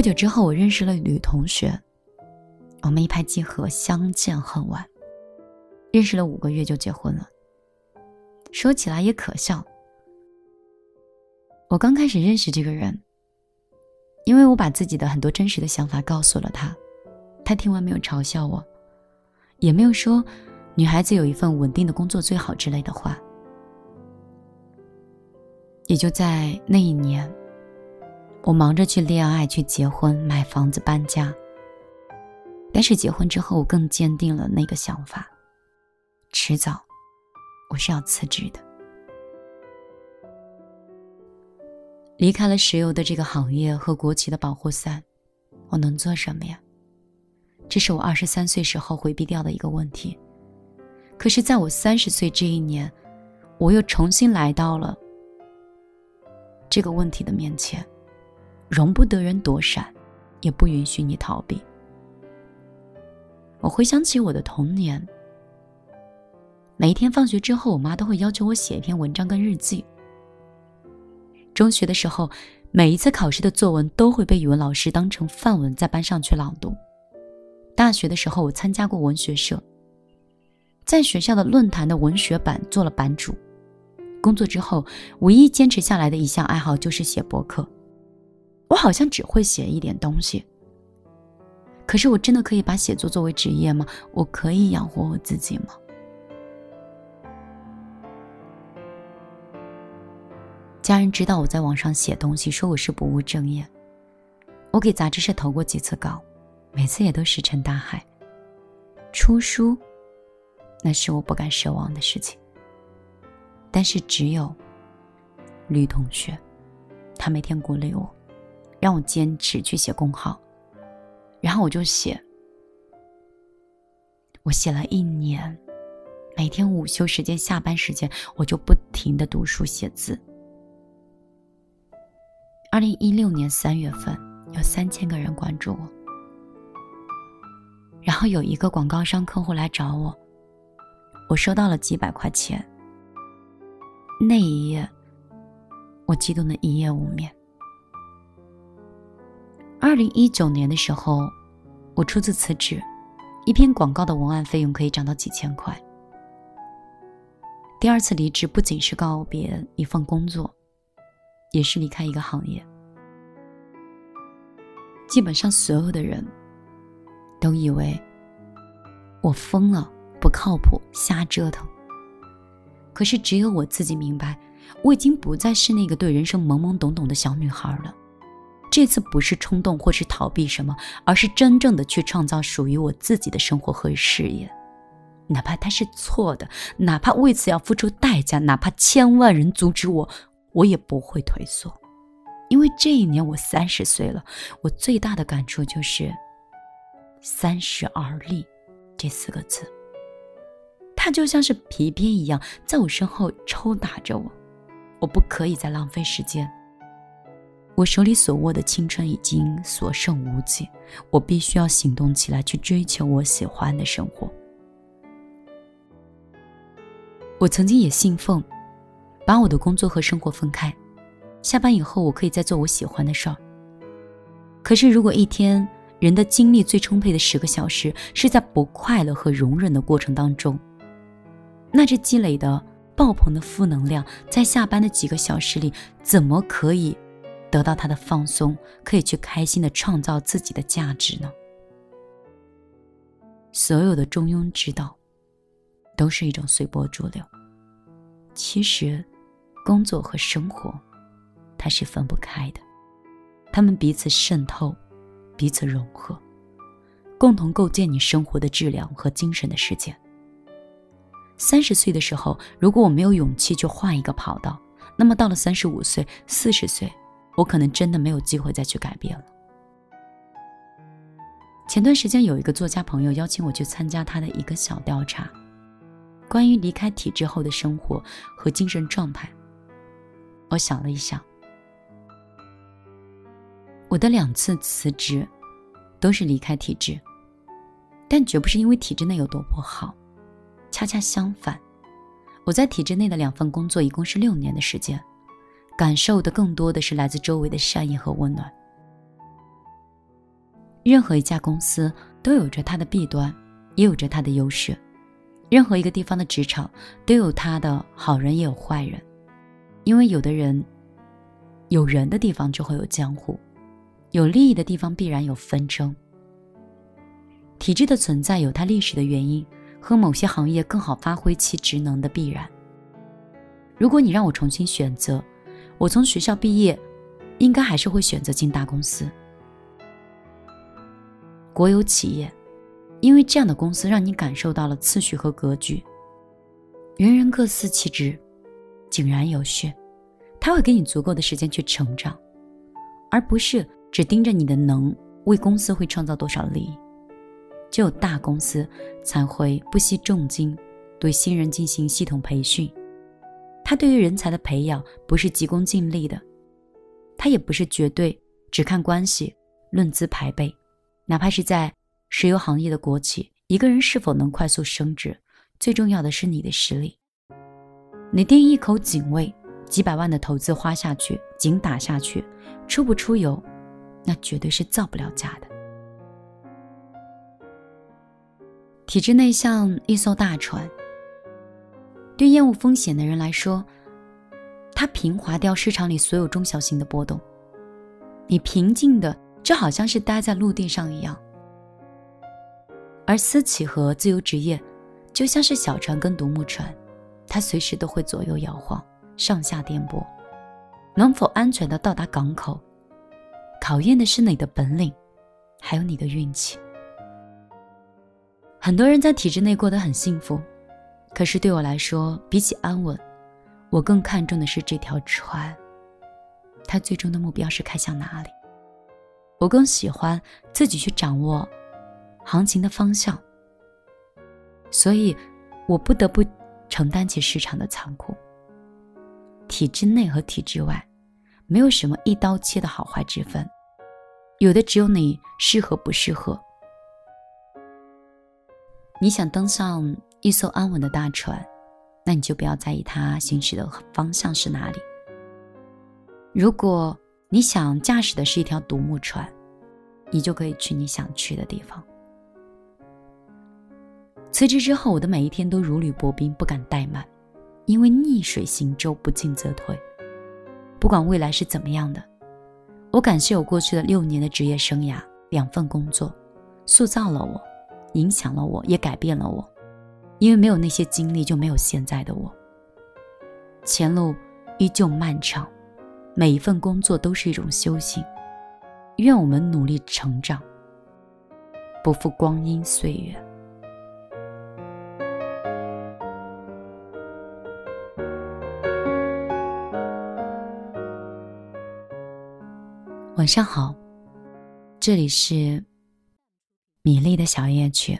不久之后，我认识了女同学，我们一拍即合，相见恨晚。认识了五个月就结婚了。说起来也可笑，我刚开始认识这个人，因为我把自己的很多真实的想法告诉了他，他听完没有嘲笑我，也没有说女孩子有一份稳定的工作最好之类的话。也就在那一年，我忙着去恋爱、去结婚、买房子、搬家。但是结婚之后，我更坚定了那个想法：迟早我是要辞职的。离开了石油的这个行业和国企的保护伞，我能做什么呀？这是我二十三岁时候回避掉的一个问题。可是，在我三十岁这一年，我又重新来到了。这个问题的面前，容不得人躲闪，也不允许你逃避。我回想起我的童年，每一天放学之后，我妈都会要求我写一篇文章跟日记。中学的时候，每一次考试的作文都会被语文老师当成范文在班上去朗读。大学的时候，我参加过文学社，在学校的论坛的文学版做了版主。工作之后，唯一坚持下来的一项爱好就是写博客。我好像只会写一点东西，可是我真的可以把写作作为职业吗？我可以养活我自己吗？家人知道我在网上写东西，说我是不务正业。我给杂志社投过几次稿，每次也都石沉大海。出书，那是我不敢奢望的事情。但是只有吕同学，他每天鼓励我，让我坚持去写公号，然后我就写。我写了一年，每天午休时间、下班时间，我就不停的读书写字。二零一六年三月份，有三千个人关注我，然后有一个广告商客户来找我，我收到了几百块钱。那一夜，我激动的一夜无眠。二零一九年的时候，我初次辞职，一篇广告的文案费用可以涨到几千块。第二次离职不仅是告别一份工作，也是离开一个行业。基本上所有的人都以为我疯了，不靠谱，瞎折腾。可是只有我自己明白，我已经不再是那个对人生懵懵懂懂的小女孩了。这次不是冲动或是逃避什么，而是真正的去创造属于我自己的生活和事业。哪怕它是错的，哪怕为此要付出代价，哪怕千万人阻止我，我也不会退缩。因为这一年我三十岁了，我最大的感触就是“三十而立”这四个字。他就像是皮鞭一样，在我身后抽打着我。我不可以再浪费时间。我手里所握的青春已经所剩无几，我必须要行动起来，去追求我喜欢的生活。我曾经也信奉，把我的工作和生活分开。下班以后，我可以再做我喜欢的事儿。可是，如果一天人的精力最充沛的十个小时是在不快乐和容忍的过程当中，那这积累的爆棚的负能量，在下班的几个小时里，怎么可以得到他的放松，可以去开心的创造自己的价值呢？所有的中庸之道，都是一种随波逐流。其实，工作和生活，它是分不开的，他们彼此渗透，彼此融合，共同构建你生活的质量和精神的世界。三十岁的时候，如果我没有勇气去换一个跑道，那么到了三十五岁、四十岁，我可能真的没有机会再去改变了。前段时间有一个作家朋友邀请我去参加他的一个小调查，关于离开体制后的生活和精神状态。我想了一想，我的两次辞职都是离开体制，但绝不是因为体制内有多不好。恰恰相反，我在体制内的两份工作一共是六年的时间，感受的更多的是来自周围的善意和温暖。任何一家公司都有着它的弊端，也有着它的优势。任何一个地方的职场都有它的好人，也有坏人。因为有的人，有人的地方就会有江湖，有利益的地方必然有纷争。体制的存在有它历史的原因，和某些行业更好发挥其职能的必然。如果你让我重新选择，我从学校毕业，应该还是会选择进大公司。国有企业，因为这样的公司让你感受到了次序和格局。人人各司其职，井然有序，他会给你足够的时间去成长，而不是只盯着你的能为公司会创造多少利益。只有大公司才会不惜重金对新人进行系统培训，他对于人才的培养不是急功近利的，他也不是绝对只看关系论资排辈。哪怕是在石油行业的国企，一个人是否能快速升职，最重要的是你的实力。你定一口井位，几百万的投资花下去，井打下去，出不出油，那绝对是造不了假的。体制内像一艘大船，对厌恶风险的人来说，它平滑掉市场里所有中小型的波动，你平静的。就好像是待在陆地上一样，而私企和自由职业就像是小船跟独木船，它随时都会左右摇晃、上下颠簸。能否安全的到达港口，考验的是你的本领，还有你的运气。很多人在体制内过得很幸福，可是对我来说，比起安稳，我更看重的是这条船，它最终的目标是开向哪里。我更喜欢自己去掌握行情的方向，所以我不得不承担起市场的残酷。体制内和体制外，没有什么一刀切的好坏之分，有的只有你适合不适合。你想登上一艘安稳的大船，那你就不要在意它行驶的方向是哪里。如果你想驾驶的是一条独木船，你就可以去你想去的地方。辞职之后，我的每一天都如履薄冰，不敢怠慢，因为逆水行舟，不进则退。不管未来是怎么样的，我感谢我过去的六年的职业生涯，两份工作，塑造了我，影响了我，也改变了我。因为没有那些经历，就没有现在的我。前路依旧漫长。每一份工作都是一种修行，愿我们努力成长，不负光阴岁月。晚上好，这里是米粒的小夜曲，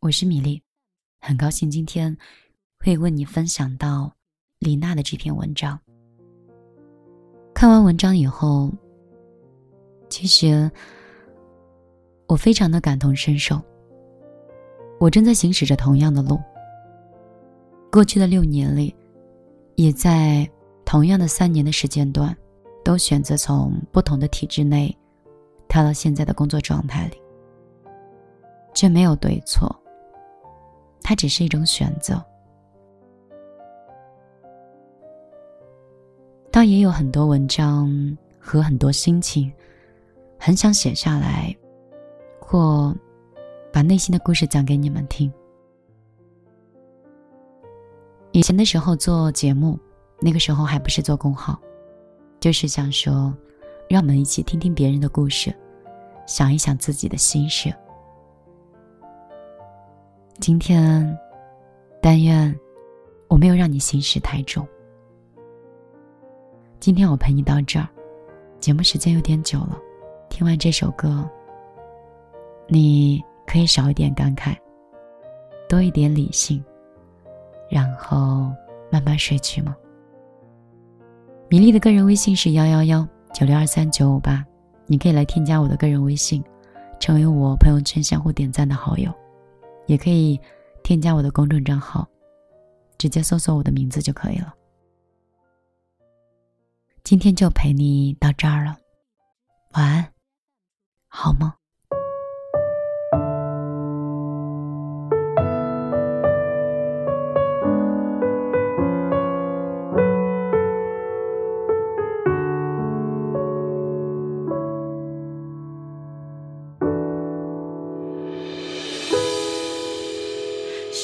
我是米粒，很高兴今天会为你分享到李娜的这篇文章。看完文章以后，其实我非常的感同身受。我正在行驶着同样的路，过去的六年里，也在同样的三年的时间段，都选择从不同的体制内跳到现在的工作状态里。这没有对错，它只是一种选择。倒也有很多文章和很多心情，很想写下来，或把内心的故事讲给你们听。以前的时候做节目，那个时候还不是做公号，就是想说，让我们一起听听别人的故事，想一想自己的心事。今天，但愿我没有让你心事太重。今天我陪你到这儿，节目时间有点久了。听完这首歌，你可以少一点感慨，多一点理性，然后慢慢睡去吗？米粒的个人微信是幺幺幺九六二三九五八，你可以来添加我的个人微信，成为我朋友圈相互点赞的好友，也可以添加我的公众账号，直接搜索我的名字就可以了。今天就陪你到这儿了，晚安，好梦。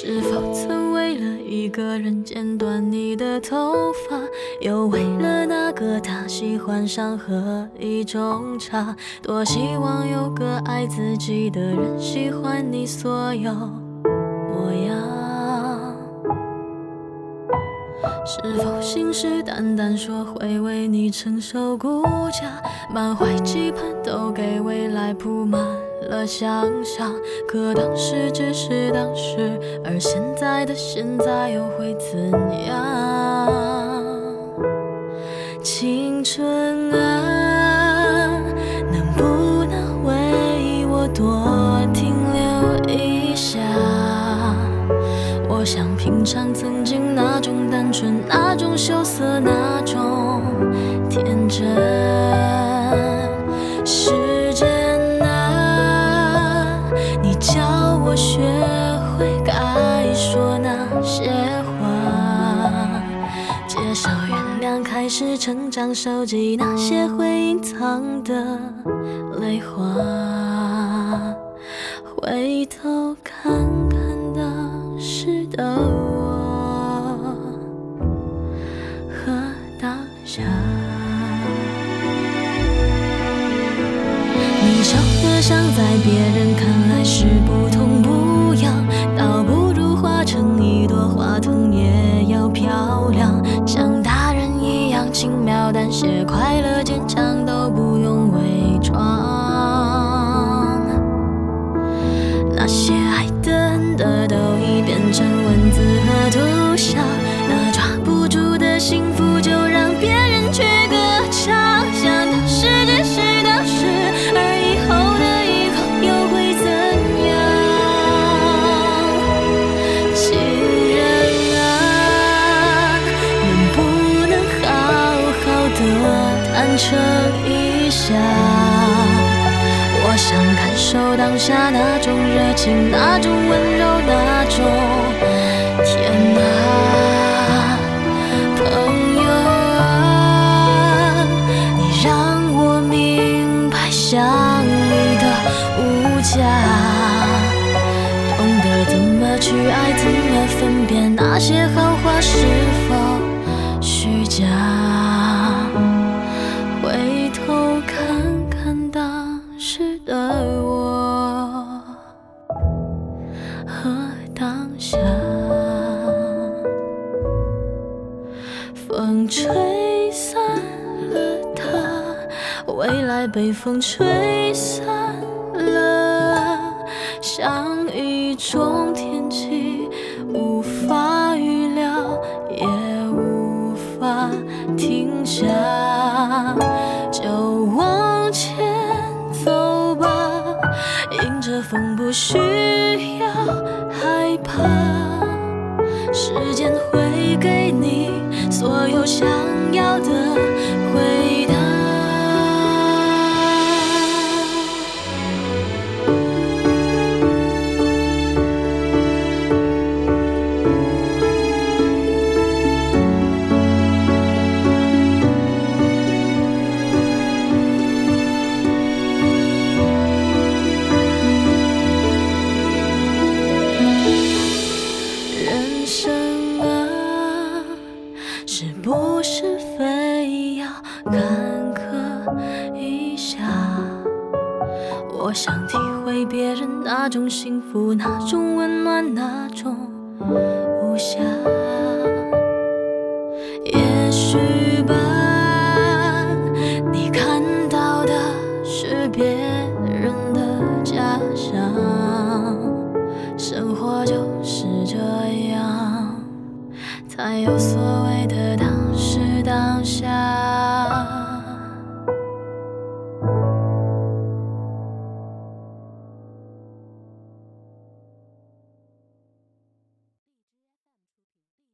是否曾为了一个人剪短你的头发，又为了那个他喜欢上喝一种茶？多希望有个爱自己的人喜欢你所有模样。是否信誓旦旦说会为你承受孤家，满怀期盼都给未来铺满了想象？可当时只是当时，而现在的现在又会怎样？青春啊，能不能为我多停留一下？我想品尝曾经那种单纯，那种羞涩，那种天真。时是，成长，收集那些会隐藏的泪花，回头看看当时的我和当下。你笑得像在别人下那种热情，那种温柔，那种天哪，朋友啊，你让我明白想你的无价，懂得怎么去爱，怎么分辨那些好话是否虚假。被风吹散了，像一种天气，无法预料，也无法停下，就往前走吧，迎着风，不需要害怕，时间会给你所有想要的